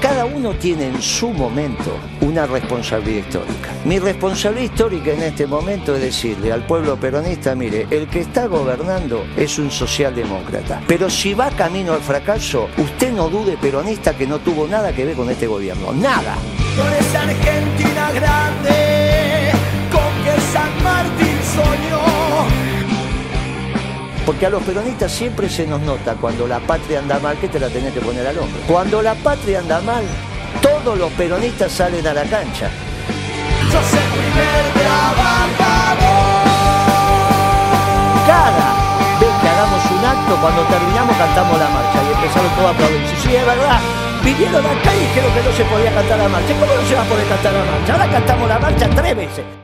Cada uno tiene en su momento una responsabilidad histórica. Mi responsabilidad histórica en este momento es decirle al pueblo peronista, mire, el que está gobernando es un socialdemócrata. Pero si va camino al fracaso, usted no dude, peronista, que no tuvo nada que ver con este gobierno. Nada. Con esa Argentina grande. Porque a los peronistas siempre se nos nota cuando la patria anda mal que te la tenés que poner al hombro. Cuando la patria anda mal, todos los peronistas salen a la cancha. Sos el primer trabajador. Cada vez que hagamos un acto, cuando terminamos cantamos la marcha y empezaron todos a aplaudir. Sí, sí, es verdad. Vinieron acá y dijeron que no se podía cantar la marcha. ¿Cómo no se va a poder cantar la marcha? Ahora cantamos la marcha tres veces.